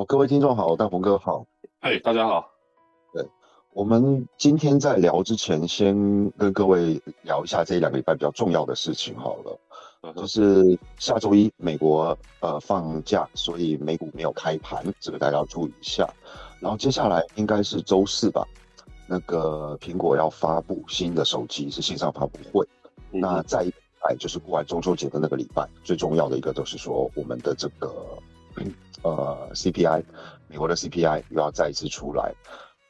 哦，各位听众好，大鹏哥好。哎，大家好。对，我们今天在聊之前，先跟各位聊一下这两个礼拜比较重要的事情好了。就是下周一美国呃放假，所以美股没有开盘，这个大家要注意一下。然后接下来应该是周四吧，那个苹果要发布新的手机，是线上发布会。那再一来就是过完中秋节的那个礼拜，最重要的一个就是说我们的这个。呃，CPI，美国的 CPI 又要再一次出来，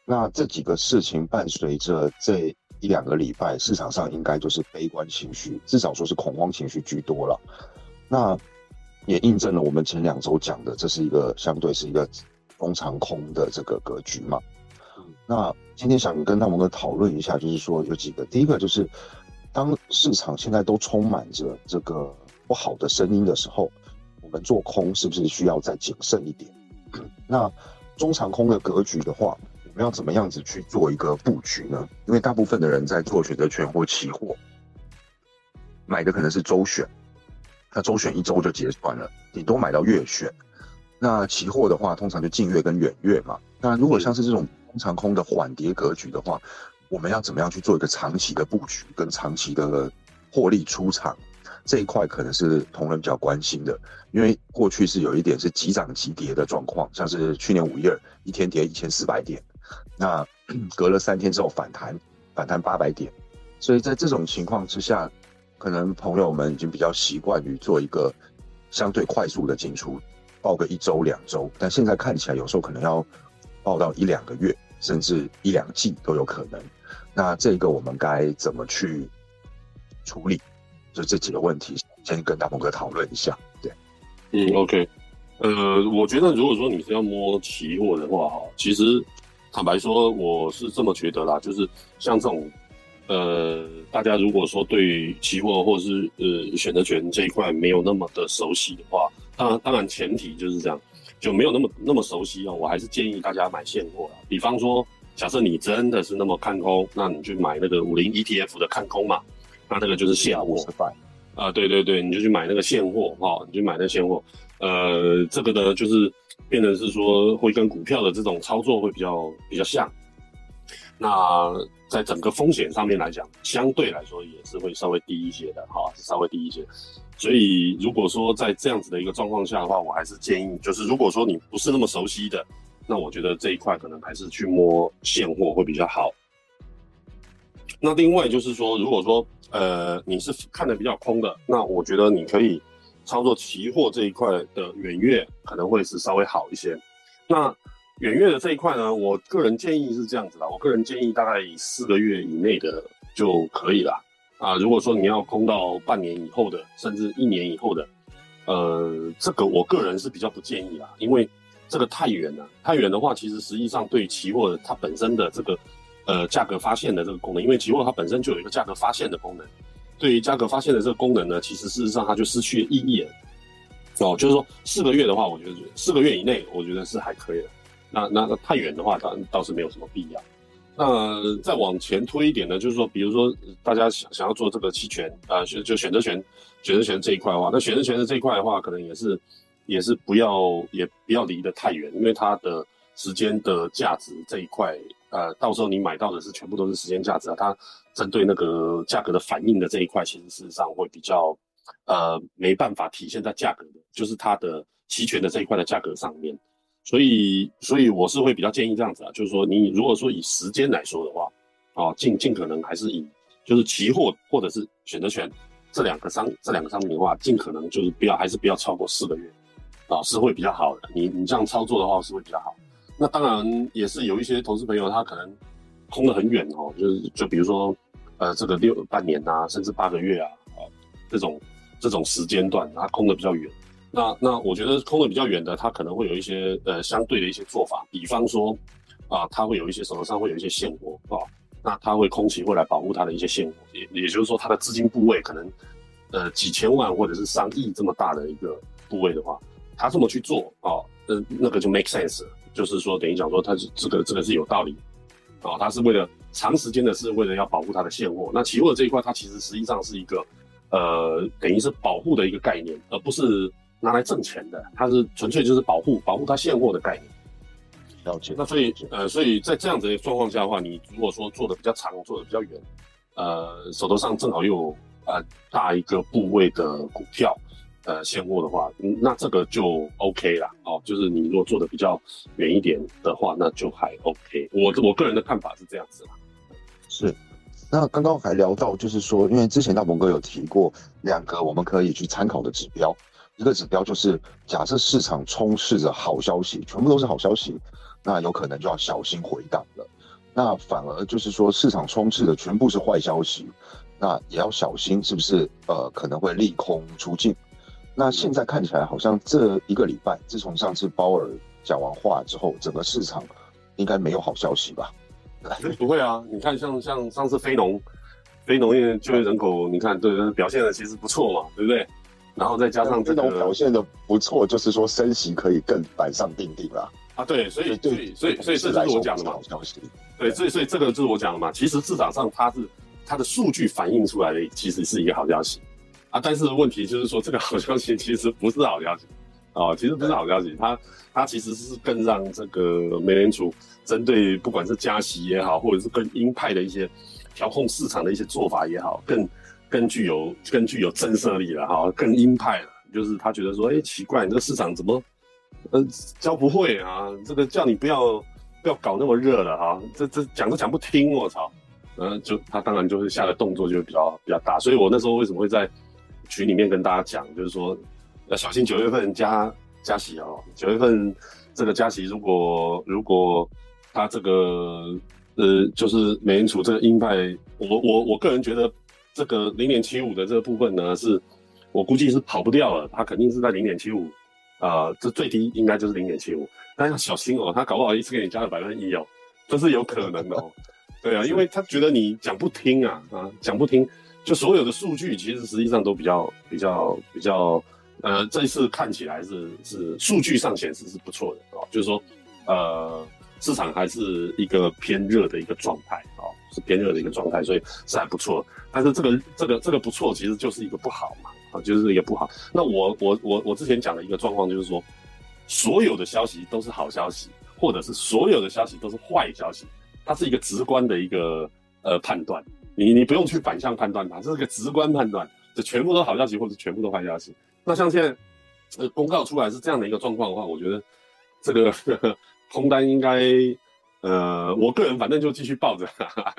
那这几个事情伴随着这一两个礼拜，市场上应该就是悲观情绪，至少说是恐慌情绪居多了。那也印证了我们前两周讲的，这是一个相对是一个中长空的这个格局嘛。那今天想跟他们讨论一下，就是说有几个，第一个就是当市场现在都充满着这个不好的声音的时候。我们做空是不是需要再谨慎一点？那中长空的格局的话，我们要怎么样子去做一个布局呢？因为大部分的人在做选择权或期货，买的可能是周选，那周选一周就结算了，顶多买到月选。那期货的话，通常就近月跟远月嘛。那如果像是这种中长空的缓跌格局的话，我们要怎么样去做一个长期的布局跟长期的获利出场？这一块可能是同仁比较关心的，因为过去是有一点是急涨急跌的状况，像是去年五月一天跌一千四百点，那 隔了三天之后反弹，反弹八百点，所以在这种情况之下，可能朋友们已经比较习惯于做一个相对快速的进出，报个一周两周，但现在看起来有时候可能要报到一两个月，甚至一两季都有可能。那这个我们该怎么去处理？就这几个问题，先跟大鹏哥讨论一下。对，嗯，OK，呃，我觉得如果说你是要摸期货的话，哈，其实坦白说，我是这么觉得啦，就是像这种，呃，大家如果说对期货或者是呃选择权这一块没有那么的熟悉的话，当然，当然前提就是这样，就没有那么那么熟悉啊，我还是建议大家买现货啦。比方说，假设你真的是那么看空，那你去买那个五零 ETF 的看空嘛。那那个就是现货，啊，对对对，你就去买那个现货哈，你去买那现货，呃，这个呢就是变成是说会跟股票的这种操作会比较比较像，那在整个风险上面来讲，相对来说也是会稍微低一些的哈，是稍微低一些，所以如果说在这样子的一个状况下的话，我还是建议就是如果说你不是那么熟悉的，那我觉得这一块可能还是去摸现货会比较好。那另外就是说，如果说呃你是看的比较空的，那我觉得你可以操作期货这一块的远月可能会是稍微好一些。那远月的这一块呢，我个人建议是这样子的，我个人建议大概四个月以内的就可以了啊。如果说你要空到半年以后的，甚至一年以后的，呃，这个我个人是比较不建议啦，因为这个太远了，太远的话，其实实际上对期货它本身的这个。呃，价格发现的这个功能，因为期货它本身就有一个价格发现的功能，对于价格发现的这个功能呢，其实事实上它就失去意义了。哦，就是说四个月的话，我觉得四个月以内，我觉得是还可以的。那那那太远的话，倒倒是没有什么必要。那再往前推一点呢，就是说，比如说大家想想要做这个期权啊，选就选择权，选择权这一块的话，那选择权的这一块的话，可能也是也是不要也不要离得太远，因为它的时间的价值这一块。呃，到时候你买到的是全部都是时间价值啊，它针对那个价格的反应的这一块，其实事实上会比较，呃，没办法体现在价格的，就是它的期权的这一块的价格上面。所以，所以我是会比较建议这样子啊，就是说你如果说以时间来说的话，啊，尽尽可能还是以就是期货或者是选择权这两个商这两个商品的话，尽可能就是不要还是不要超过四个月，啊，是会比较好的。你你这样操作的话是会比较好。那当然也是有一些投资朋友，他可能空得很远哦，就是就比如说，呃，这个六半年啊，甚至八个月啊，啊，这种这种时间段，他空得比较远。那那我觉得空得比较远的，他可能会有一些呃相对的一些做法，比方说啊，他会有一些手头上会有一些现货啊，那他会空期会来保护他的一些现货，也也就是说他的资金部位可能呃几千万或者是上亿这么大的一个部位的话，他这么去做啊，呃，那个就 make sense 了。就是说，等于讲说，它是这个这个是有道理，啊，它是为了长时间的，是为了要保护它的现货。那期货这一块，它其实实际上是一个，呃，等于是保护的一个概念，而不是拿来挣钱的，它是纯粹就是保护保护它现货的概念。了解。那所以呃，所以在这样子的状况下的话，你如果说做的比较长，做的比较远，呃，手头上正好又有呃大一个部位的股票，呃，现货的话，那这个就 OK 啦。哦，就是你如果做的比较远一点的话，那就还 OK。我我个人的看法是这样子啦。是。那刚刚还聊到，就是说，因为之前大鹏哥有提过两个我们可以去参考的指标，一个指标就是假设市场充斥着好消息，全部都是好消息，那有可能就要小心回档了。那反而就是说市场充斥的全部是坏消息，那也要小心是不是呃可能会利空出尽。那现在看起来好像这一个礼拜，自从上次鲍尔讲完话之后，整个市场应该没有好消息吧？不会啊，你看像像上次非农，非农业就业人口，你看对表现的其实不错嘛，对不对？然后再加上这种表现的不错，就是说升息可以更板上钉钉了啊。对，所以对，所以所以这就是我讲的嘛。好消息对，所以所以这个就是我讲的嘛。其实市场上它是它的数据反映出来的，其实是一个好消息啊。但是问题就是说，这个好消息其实不是好消息。哦，其实不是好消息，它它其实是更让这个美联储针对不管是加息也好，或者是更鹰派的一些调控市场的一些做法也好，更更具有更具有震慑力了哈，更鹰派了。就是他觉得说，哎，奇怪，你这个市场怎么，呃，教不会啊？这个叫你不要不要搞那么热了哈，这这讲都讲不听，我操！嗯，就他当然就是下的动作就比较比较大，所以我那时候为什么会在群里面跟大家讲，就是说。要小心九月份加加息哦，九月份这个加息，如果如果它这个呃，就是美联储这个鹰派，我我我个人觉得这个零点七五的这个部分呢，是我估计是跑不掉了，它肯定是在零点七五，啊，这最低应该就是零点七五，但要小心哦，他搞不好一次给你加了百分之一哦，这是有可能的哦，对啊，因为他觉得你讲不听啊啊，讲不听，就所有的数据其实实际上都比较比较比较。呃，这一次看起来是是数据上显示是不错的啊，就是说，呃，市场还是一个偏热的一个状态啊，是偏热的一个状态，所以是还不错。但是这个这个这个不错，其实就是一个不好嘛，啊，就是一个不好。那我我我我之前讲的一个状况就是说，所有的消息都是好消息，或者是所有的消息都是坏消息，它是一个直观的一个呃判断，你你不用去反向判断它，这是个直观判断，这全部都好消息，或者全部都坏消息。那像现在，呃，公告出来是这样的一个状况的话，我觉得这个 空单应该，呃，我个人反正就继续抱着，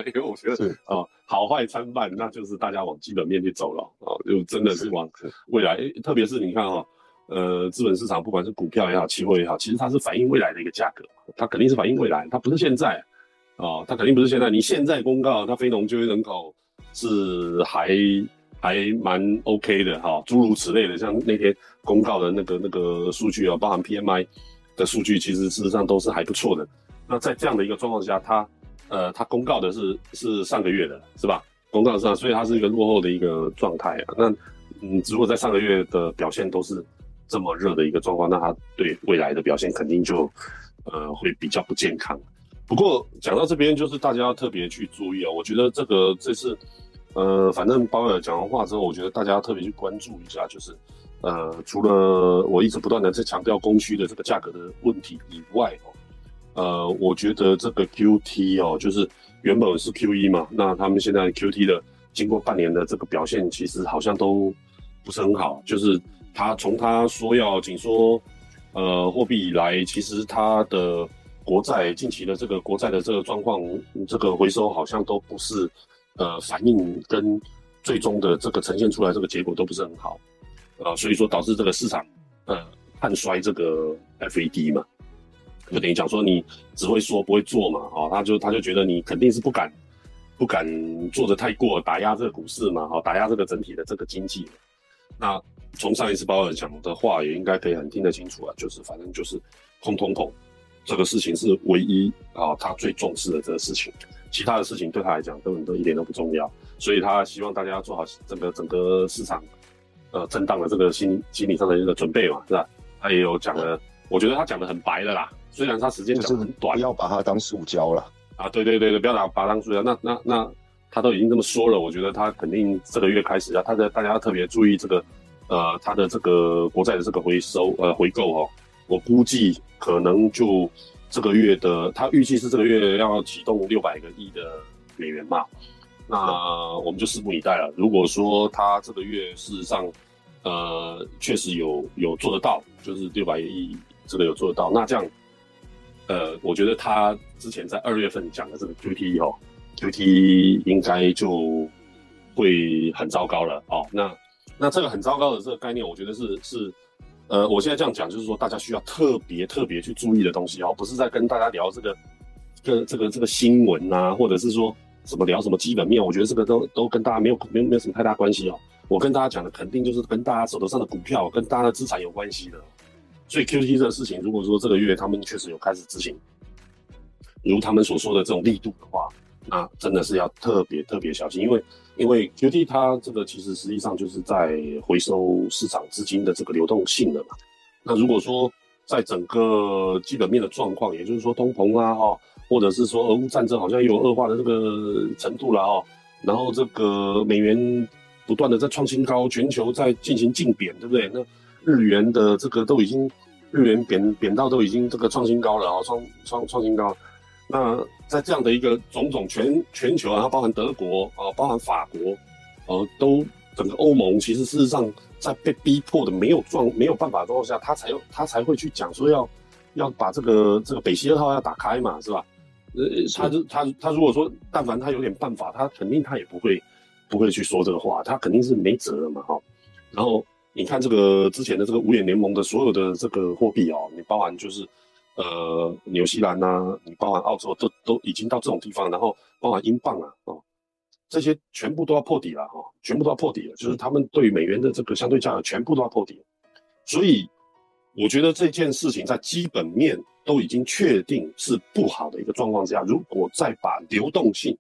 因为我觉得啊，好坏参半，那就是大家往基本面去走了啊，就真的是往未来，特别是你看哈，呃，资本市场不管是股票也好，期货也好，其实它是反映未来的一个价格，它肯定是反映未来，它不是现在啊，它肯定不是现在，你现在公告它非农就业人口是还。还蛮 OK 的哈，诸如此类的，像那天公告的那个那个数据啊，包含 PMI 的数据，其实事实上都是还不错的。那在这样的一个状况下，它呃，它公告的是是上个月的，是吧？公告上，所以它是一个落后的一个状态啊。那嗯，如果在上个月的表现都是这么热的一个状况，那它对未来的表现肯定就呃会比较不健康。不过讲到这边，就是大家要特别去注意啊，我觉得这个这次。呃，反正鲍尔讲完话之后，我觉得大家要特别去关注一下，就是，呃，除了我一直不断的在强调供需的这个价格的问题以外哦，呃，我觉得这个 Q T 哦，就是原本是 Q 一嘛，那他们现在 Q T 的经过半年的这个表现，其实好像都不是很好，就是他从他说要紧缩，呃，货币以来，其实他的国债近期的这个国债的这个状况，这个回收好像都不是。呃，反应跟最终的这个呈现出来这个结果都不是很好，呃，所以说导致这个市场呃看衰这个 FED 嘛，就等于讲说你只会说不会做嘛，哦，他就他就觉得你肯定是不敢不敢做的太过打压这个股市嘛，哦，打压这个整体的这个经济。那从上一次鲍尔讲的话也应该可以很听得清楚啊，就是反正就是空通膨这个事情是唯一啊他最重视的这个事情。其他的事情对他来讲根本都一点都不重要，所以他希望大家做好整个整个市场，呃，震荡的这个心心理上的一个准备嘛，是吧？他也有讲了，我觉得他讲的很白的啦，虽然他时间讲很短，不要把它当塑胶了啊！对对对对，不要把把它当塑胶。那那那他都已经这么说了，我觉得他肯定这个月开始要，他的大家要特别注意这个，呃，他的这个国债的这个回收呃回购哦，我估计可能就这个月的，他预计是这个月要启动六百个亿的美元嘛，那我们就拭目以待了。如果说他这个月事实上呃确实有有做得到，就是六百亿这个有做得到，那这样呃，我觉得他之前在二月份讲的这个 QTE 哦，QTE 应该就会很糟糕了哦，那。那这个很糟糕的这个概念，我觉得是是，呃，我现在这样讲，就是说大家需要特别特别去注意的东西哦，不是在跟大家聊这个，这这个这个新闻啊，或者是说什么聊什么基本面，我觉得这个都都跟大家没有没有没有什么太大关系哦。我跟大家讲的肯定就是跟大家手头上的股票跟大家的资产有关系的。所以 QT 这个事情，如果说这个月他们确实有开始执行，如他们所说的这种力度的话，那真的是要特别特别小心，因为。因为 QT 它这个其实实际上就是在回收市场资金的这个流动性的嘛。那如果说在整个基本面的状况，也就是说通膨啊哈，或者是说俄乌战争好像有恶化的这个程度了哈，然后这个美元不断的在创新高，全球在进行竞贬，对不对？那日元的这个都已经日元贬贬到都已经这个创新高了啊，创创创新高。那在这样的一个种种全全球啊，包含德国啊，包含法国，呃，都整个欧盟其实事实上在被逼迫的没有状没有办法状况下，他才他才会去讲说要要把这个这个北溪二号要打开嘛，是吧？呃，他就他他如果说但凡他有点办法，他肯定他也不会不会去说这个话，他肯定是没辙了嘛，哈。然后你看这个之前的这个五眼联盟的所有的这个货币哦，你包含就是。呃，纽西兰呐，你包含澳洲都都已经到这种地方，然后包含英镑啊，哦，这些全部都要破底了哈，全部都要破底了，就是他们对美元的这个相对价格全部都要破底，所以我觉得这件事情在基本面都已经确定是不好的一个状况之下，如果再把流动性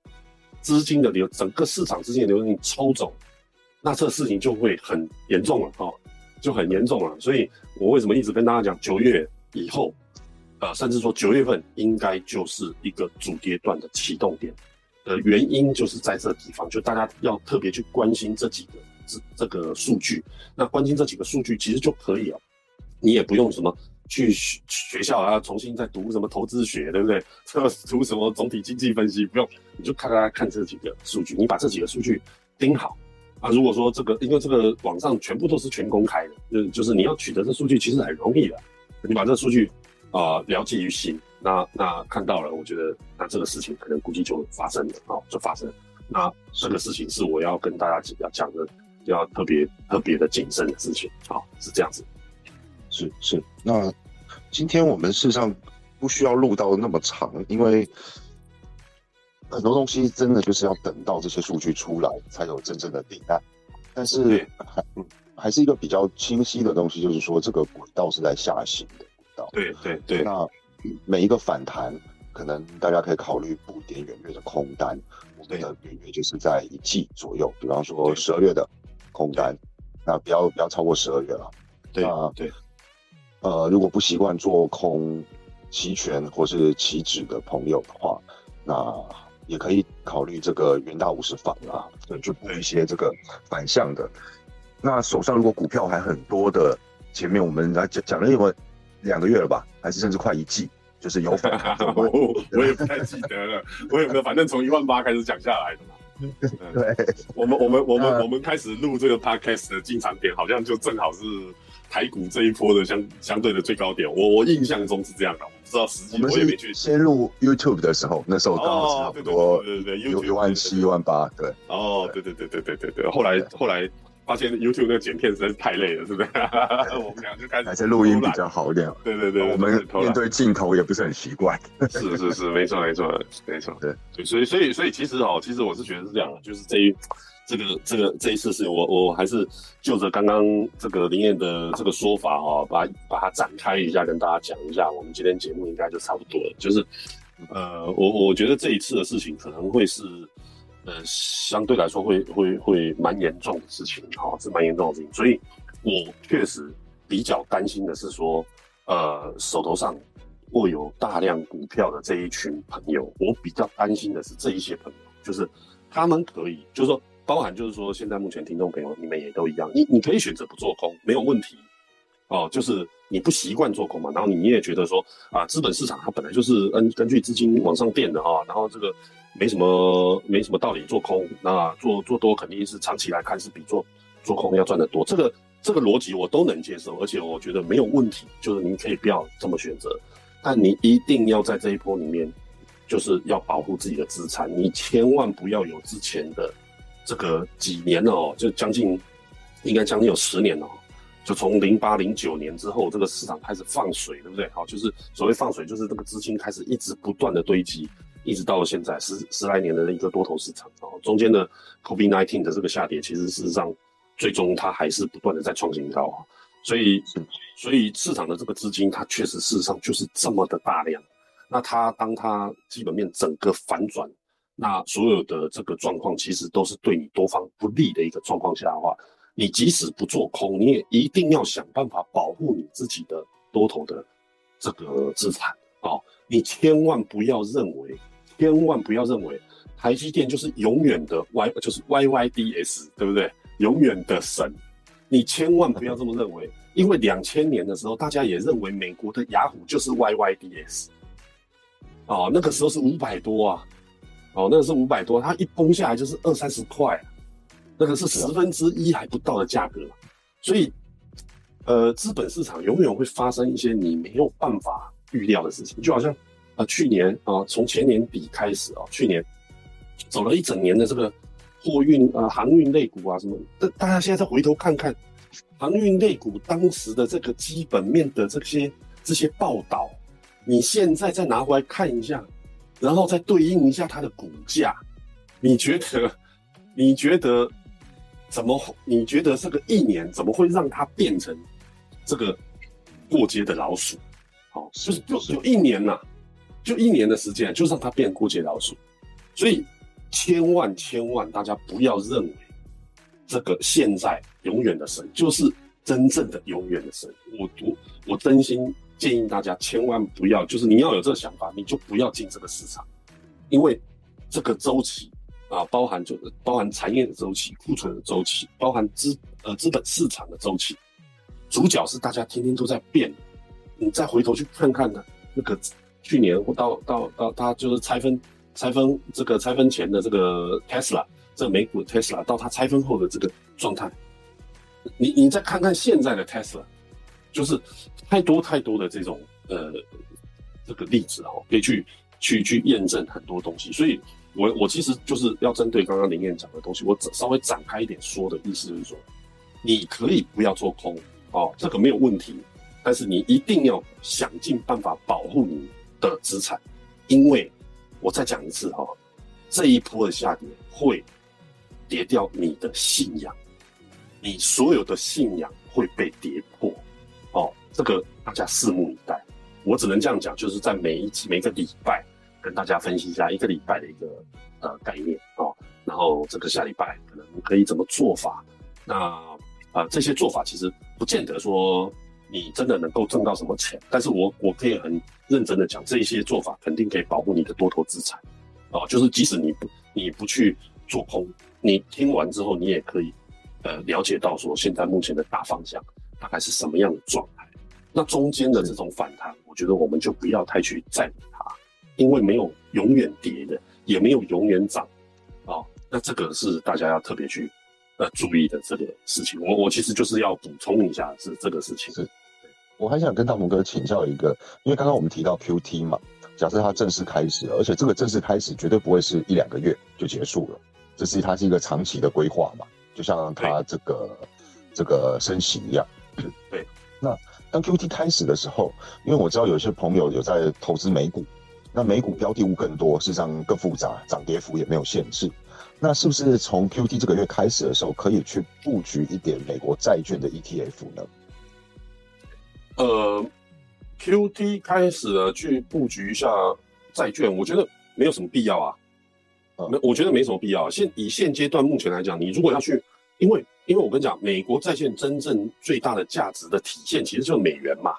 资金的流整个市场资金的流动性抽走，那这事情就会很严重了哈，就很严重了。所以我为什么一直跟大家讲九月以后？呃，甚至说九月份应该就是一个主跌段的启动点，的原因就是在这地方，就大家要特别去关心这几个这这个数据。那关心这几个数据其实就可以了，你也不用什么去学学校啊，重新再读什么投资学，对不对？读什么总体经济分析，不用，你就看大家看这几个数据，你把这几个数据盯好啊。如果说这个，因为这个网上全部都是全公开的，就就是你要取得这数据其实很容易的，你把这数据。啊，了记于心。那那看到了，我觉得那这个事情可能估计就发生了啊，就发生。那这个事情是我要跟大家要讲的，要特别特别的谨慎的事情啊，是这样子。是是。那今天我们事实上不需要录到那么长，因为很多东西真的就是要等到这些数据出来才有真正的定案。但是还还是一个比较清晰的东西，就是说这个轨道是在下行的。对对对，那每一个反弹，可能大家可以考虑布点远月的空单。我们的远月就是在一季左右，比方说十二月的空单，那不要不要超过十二月了。对啊对，呃，如果不习惯做空期权或是期指的朋友的话，那也可以考虑这个元大五十反啊，就布一些这个反向的。那手上如果股票还很多的，前面我们来讲讲了一会。两个月了吧，还是甚至快一季，就是有反我 我也不太记得了，我有没有？反正从一万八开始讲下来的嘛。对，我们我们我们我们开始录这个 podcast 的进场点，好像就正好是台股这一波的相相对的最高点。我我印象中是这样的，我不知道实际我也没去。先录 YouTube 的时候，那时候刚好差不多对对对，有一万七一万八，对。哦，对对对对对对对，后来后来。发现 YouTube 那个剪片实在是太累了，是不是？我们俩就开始还是录音比较好一点。对对对，我们面对镜头也不是很习惯。是是是，没错没错没错。对对，所以所以所以其实哦，其实我是觉得是这样的，就是这一这个这个这一次是我我还是就着刚刚这个林燕的这个说法哈，把把它展开一下，跟大家讲一下，我们今天节目应该就差不多了。就是呃，我我觉得这一次的事情可能会是。呃，相对来说会会会蛮严重的事情，哈，是蛮严重的事情，所以我确实比较担心的是说，呃，手头上握有大量股票的这一群朋友，我比较担心的是这一些朋友，就是他们可以，就是说，包含就是说，现在目前听众朋友你们也都一样，你你可以选择不做空，没有问题。哦，就是你不习惯做空嘛，然后你也觉得说啊，资本市场它本来就是根根据资金往上垫的哈，然后这个没什么没什么道理做空，那做做多肯定是长期来看是比做做空要赚得多，这个这个逻辑我都能接受，而且我觉得没有问题，就是您可以不要这么选择，但你一定要在这一波里面，就是要保护自己的资产，你千万不要有之前的这个几年哦，就将近应该将近有十年哦。就从零八零九年之后，这个市场开始放水，对不对？好，就是所谓放水，就是这个资金开始一直不断的堆积，一直到了现在十十来年的一个多头市场。然后中间的 COVID-19 的这个下跌，其实事实上最终它还是不断的在创新高啊。所以，所以市场的这个资金，它确实事实上就是这么的大量。那它当它基本面整个反转，那所有的这个状况其实都是对你多方不利的一个状况下的话。你即使不做空，你也一定要想办法保护你自己的多头的这个资产啊！你千万不要认为，千万不要认为台积电就是永远的 Y，就是 YYDS，对不对？永远的神，你千万不要这么认为，因为两千年的时候，大家也认为美国的雅虎就是 YYDS，哦，那个时候是五百多啊，哦，那个是五百多，它一崩下来就是二三十块。那个是十分之一还不到的价格，所以，呃，资本市场永远会发生一些你没有办法预料的事情，就好像啊，去年啊，从前年底开始啊，去年走了一整年的这个货运啊、航运类股啊什么，但大家现在再回头看看航运类股当时的这个基本面的这些这些报道，你现在再拿回来看一下，然后再对应一下它的股价，你觉得？你觉得？怎么？你觉得这个一年怎么会让它变成这个过街的老鼠？好，就是就有一年呐，就一年的时间，就让它变过街老鼠。所以千万千万，大家不要认为这个现在永远的神就是真正的永远的神。我我我真心建议大家千万不要，就是你要有这个想法，你就不要进这个市场，因为这个周期。啊，包含就包含产业的周期、库存的周期，包含资呃资本市场的周期，主角是大家天天都在变。你再回头去看看呢，那个去年或到到到它就是拆分拆分这个拆分前的这个 Tesla，这个美股 Tesla 到它拆分后的这个状态，你你再看看现在的 Tesla，就是太多太多的这种呃这个例子哦，可以去去去验证很多东西，所以。我我其实就是要针对刚刚林燕讲的东西，我稍微展开一点说的意思就是说，你可以不要做空哦，这个没有问题，但是你一定要想尽办法保护你的资产，因为我再讲一次哈，这一波的下跌会跌掉你的信仰，你所有的信仰会被跌破哦，这个大家拭目以待。我只能这样讲，就是在每一每个礼拜。跟大家分析一下一个礼拜的一个呃概念哦，然后这个下礼拜可能可以怎么做法？那啊这些做法其实不见得说你真的能够挣到什么钱，但是我我可以很认真的讲，这一些做法肯定可以保护你的多头资产哦，就是即使你不你不去做空，你听完之后你也可以呃了解到说现在目前的大方向大概是什么样的状态，那中间的这种反弹，我觉得我们就不要太去在意它。因为没有永远跌的，也没有永远涨，啊，那这个是大家要特别去呃注意的这个事情。我我其实就是要补充一下是这个事情。是，我还想跟大鹏哥请教一个，因为刚刚我们提到 Q T 嘛，假设它正式开始，而且这个正式开始绝对不会是一两个月就结束了，这是它是一个长期的规划嘛，就像它这个这个升息一样。对，那当 Q T 开始的时候，因为我知道有些朋友有在投资美股。那美股标的物更多，事实上更复杂，涨跌幅也没有限制。那是不是从 Q T 这个月开始的时候，可以去布局一点美国债券的 E T F 呢？呃，Q T 开始了去布局一下债券，我觉得没有什么必要啊。没，我觉得没什么必要。现以现阶段目前来讲，你如果要去，因为因为我跟你讲，美国债券真正最大的价值的体现，其实就是美元嘛。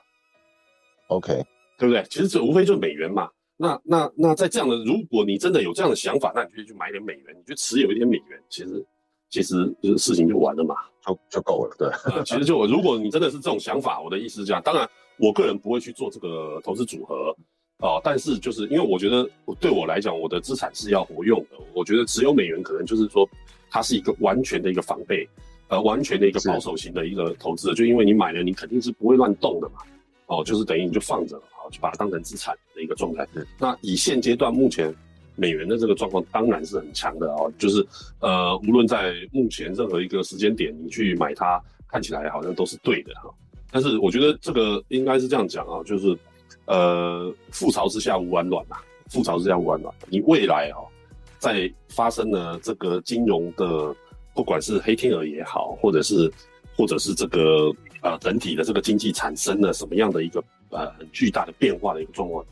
OK，对不对？其实这无非就是美元嘛。那那那在这样的，如果你真的有这样的想法，那你就去买点美元，你就持有一点美元，其实其实就是事情就完了嘛，就就够了。对，其实就如果你真的是这种想法，我的意思是这样。当然，我个人不会去做这个投资组合哦，但是就是因为我觉得对我来讲，我的资产是要活用的。我觉得持有美元可能就是说，它是一个完全的一个防备，呃，完全的一个保守型的一个投资。就因为你买了，你肯定是不会乱动的嘛。哦，就是等于你就放着，好，就把它当成资产个状态。那以现阶段目前。美元的这个状况当然是很强的哦，就是呃，无论在目前任何一个时间点，你去买它，看起来好像都是对的哈。但是我觉得这个应该是这样讲啊，就是呃，覆巢之下无完卵呐，覆巢之下无完卵。你未来啊，在发生了这个金融的，不管是黑天鹅也好，或者是或者是这个呃整体的这个经济产生了什么样的一个呃很巨大的变化的一个状况。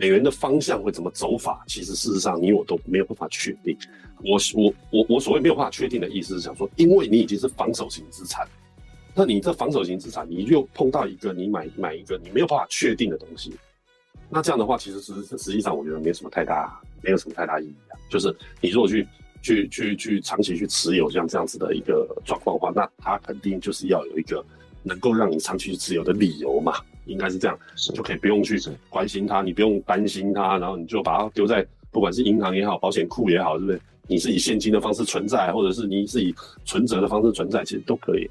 美元的方向会怎么走法？其实事实上，你我都没有办法确定。我我我我所谓没有办法确定的意思是想说，因为你已经是防守型资产，那你这防守型资产，你又碰到一个你买买一个你没有办法确定的东西，那这样的话，其实实实际上我觉得没有什么太大，没有什么太大意义啊。就是你如果去去去去长期去持有像这样子的一个状况的话，那它肯定就是要有一个能够让你长期去持有的理由嘛。应该是这样，就可以不用去关心它，你不用担心它，然后你就把它丢在不管是银行也好，保险库也好，是不是？你是以现金的方式存在，或者是你是以存折的方式存在，其实都可以，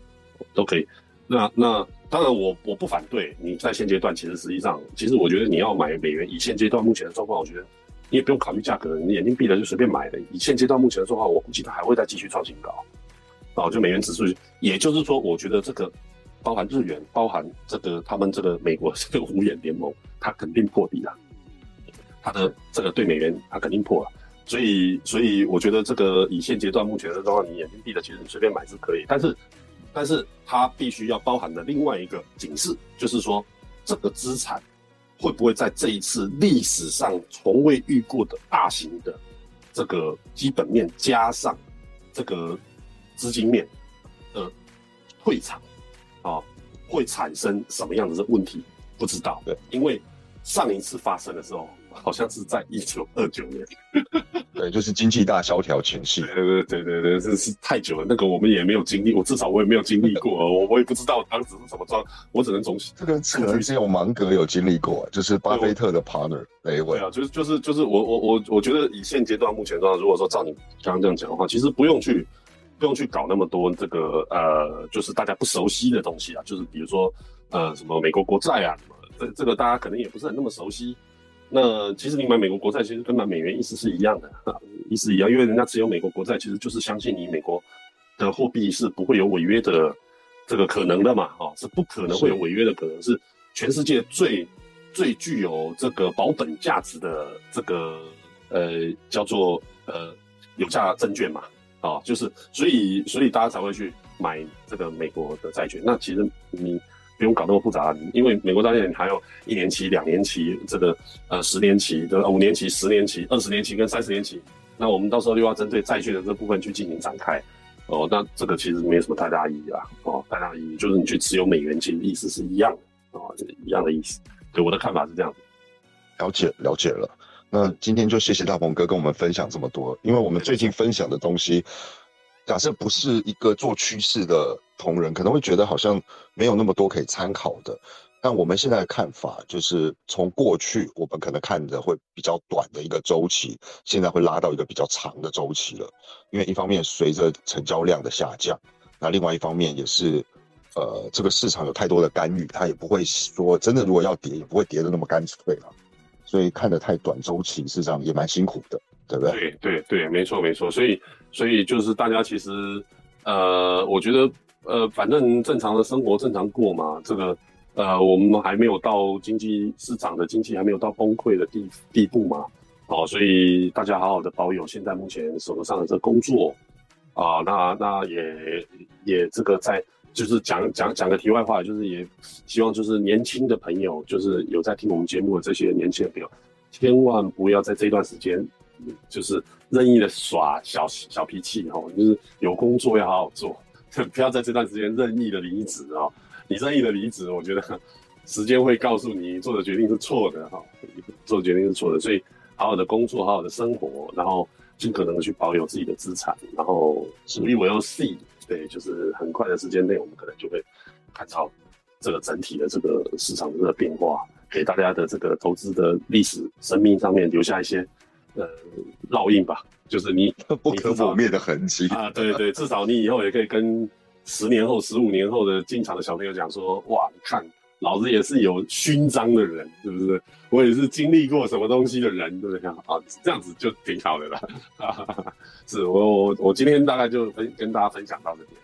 都可以。那那当然，我我不反对你在现阶段，其实实际上，其实我觉得你要买美元，以现阶段目前的状况，我觉得你也不用考虑价格，你眼睛闭了就随便买的。以现阶段目前的状况，我估计它还会再继续创新高，哦，就美元指数，也就是说，我觉得这个。包含日元，包含这个他们这个美国这个五眼联盟，它肯定破底了。它的这个对美元，它肯定破了。所以，所以我觉得这个以现阶段目前的状况，你眼睛闭着，其实你随便买是可以。但是，但是它必须要包含的另外一个警示，就是说这个资产会不会在这一次历史上从未遇过的大型的这个基本面加上这个资金面的退场。啊，会产生什么样的问题？不知道。对，因为上一次发生的时候，好像是在一九二九年。对，就是经济大萧条前夕。对对对对对，这是太久了。那个我们也没有经历，我至少我也没有经历过。我我也不知道当时是什么状，我只能从 这个可能只有芒格有经历过，就是巴菲特的 partner 那一位。对啊，就是就是就是我我我我觉得以现阶段目前状况，如果说照你刚刚这样讲的话，其实不用去。不用去搞那么多这个呃，就是大家不熟悉的东西啊，就是比如说呃什么美国国债啊什么，这这个大家可能也不是很那么熟悉。那其实你买美国国债，其实跟买美元意思是一样的啊，意思一样，因为人家持有美国国债，其实就是相信你美国的货币是不会有违约的这个可能的嘛，哦，是不可能会有违约的可能，是全世界最最具有这个保本价值的这个呃叫做呃有价证券嘛。啊，就是所以，所以大家才会去买这个美国的债券。那其实你不用搞那么复杂，因为美国债券还有一年期、两年期，这个呃十年期的、五年期、十年期、二十年期跟三十年期。那我们到时候又要针对债券的这部分去进行展开。哦，那这个其实没有什么太大意义啦。哦，太大意义就是你去持有美元，其实意思是一样的。哦，这个一样的意思。对我的看法是这样子。了解，了解了。那今天就谢谢大鹏哥跟我们分享这么多，因为我们最近分享的东西，假设不是一个做趋势的同仁，可能会觉得好像没有那么多可以参考的。但我们现在的看法就是，从过去我们可能看着会比较短的一个周期，现在会拉到一个比较长的周期了。因为一方面随着成交量的下降，那另外一方面也是，呃，这个市场有太多的干预，它也不会说真的如果要跌，也不会跌的那么干脆了。所以看得太短周期，事实上也蛮辛苦的，对不对？对对对，没错没错。所以所以就是大家其实，呃，我觉得呃，反正正常的生活正常过嘛。这个呃，我们还没有到经济市场的经济还没有到崩溃的地地步嘛。哦，所以大家好好的保有现在目前手头上的这工作啊，那那也也这个在。就是讲讲讲个题外话，就是也希望就是年轻的朋友，就是有在听我们节目的这些年轻的朋友，千万不要在这段时间，就是任意的耍小小脾气哈，就是有工作要好好做，不要在这段时间任意的离职啊！你任意的离职，我觉得时间会告诉你做的决定是错的哈，做的决定是错的，所以好好的工作，好好的生活，然后尽可能的去保有自己的资产，然后 we will see，对，就是很快的时间内，我们可能就会看到这个整体的这个市场的这个变化，给大家的这个投资的历史生命上面留下一些呃烙印吧，就是你 不可磨灭的痕迹啊，对对，至少你以后也可以跟十年后、十五年后的进场的小朋友讲说，哇，你看。老子也是有勋章的人，是不是？我也是经历过什么东西的人，对不对？啊，这样子就挺好的了。是我我我今天大概就分跟大家分享到这边。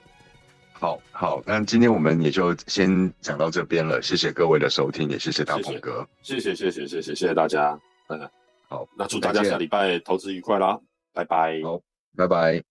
好好，那今天我们也就先讲到这边了。谢谢各位的收听，也谢谢大鹏哥。谢谢谢谢谢谢谢谢大家。嗯，好，那祝大家下礼拜投资愉快啦，拜拜。好，拜拜。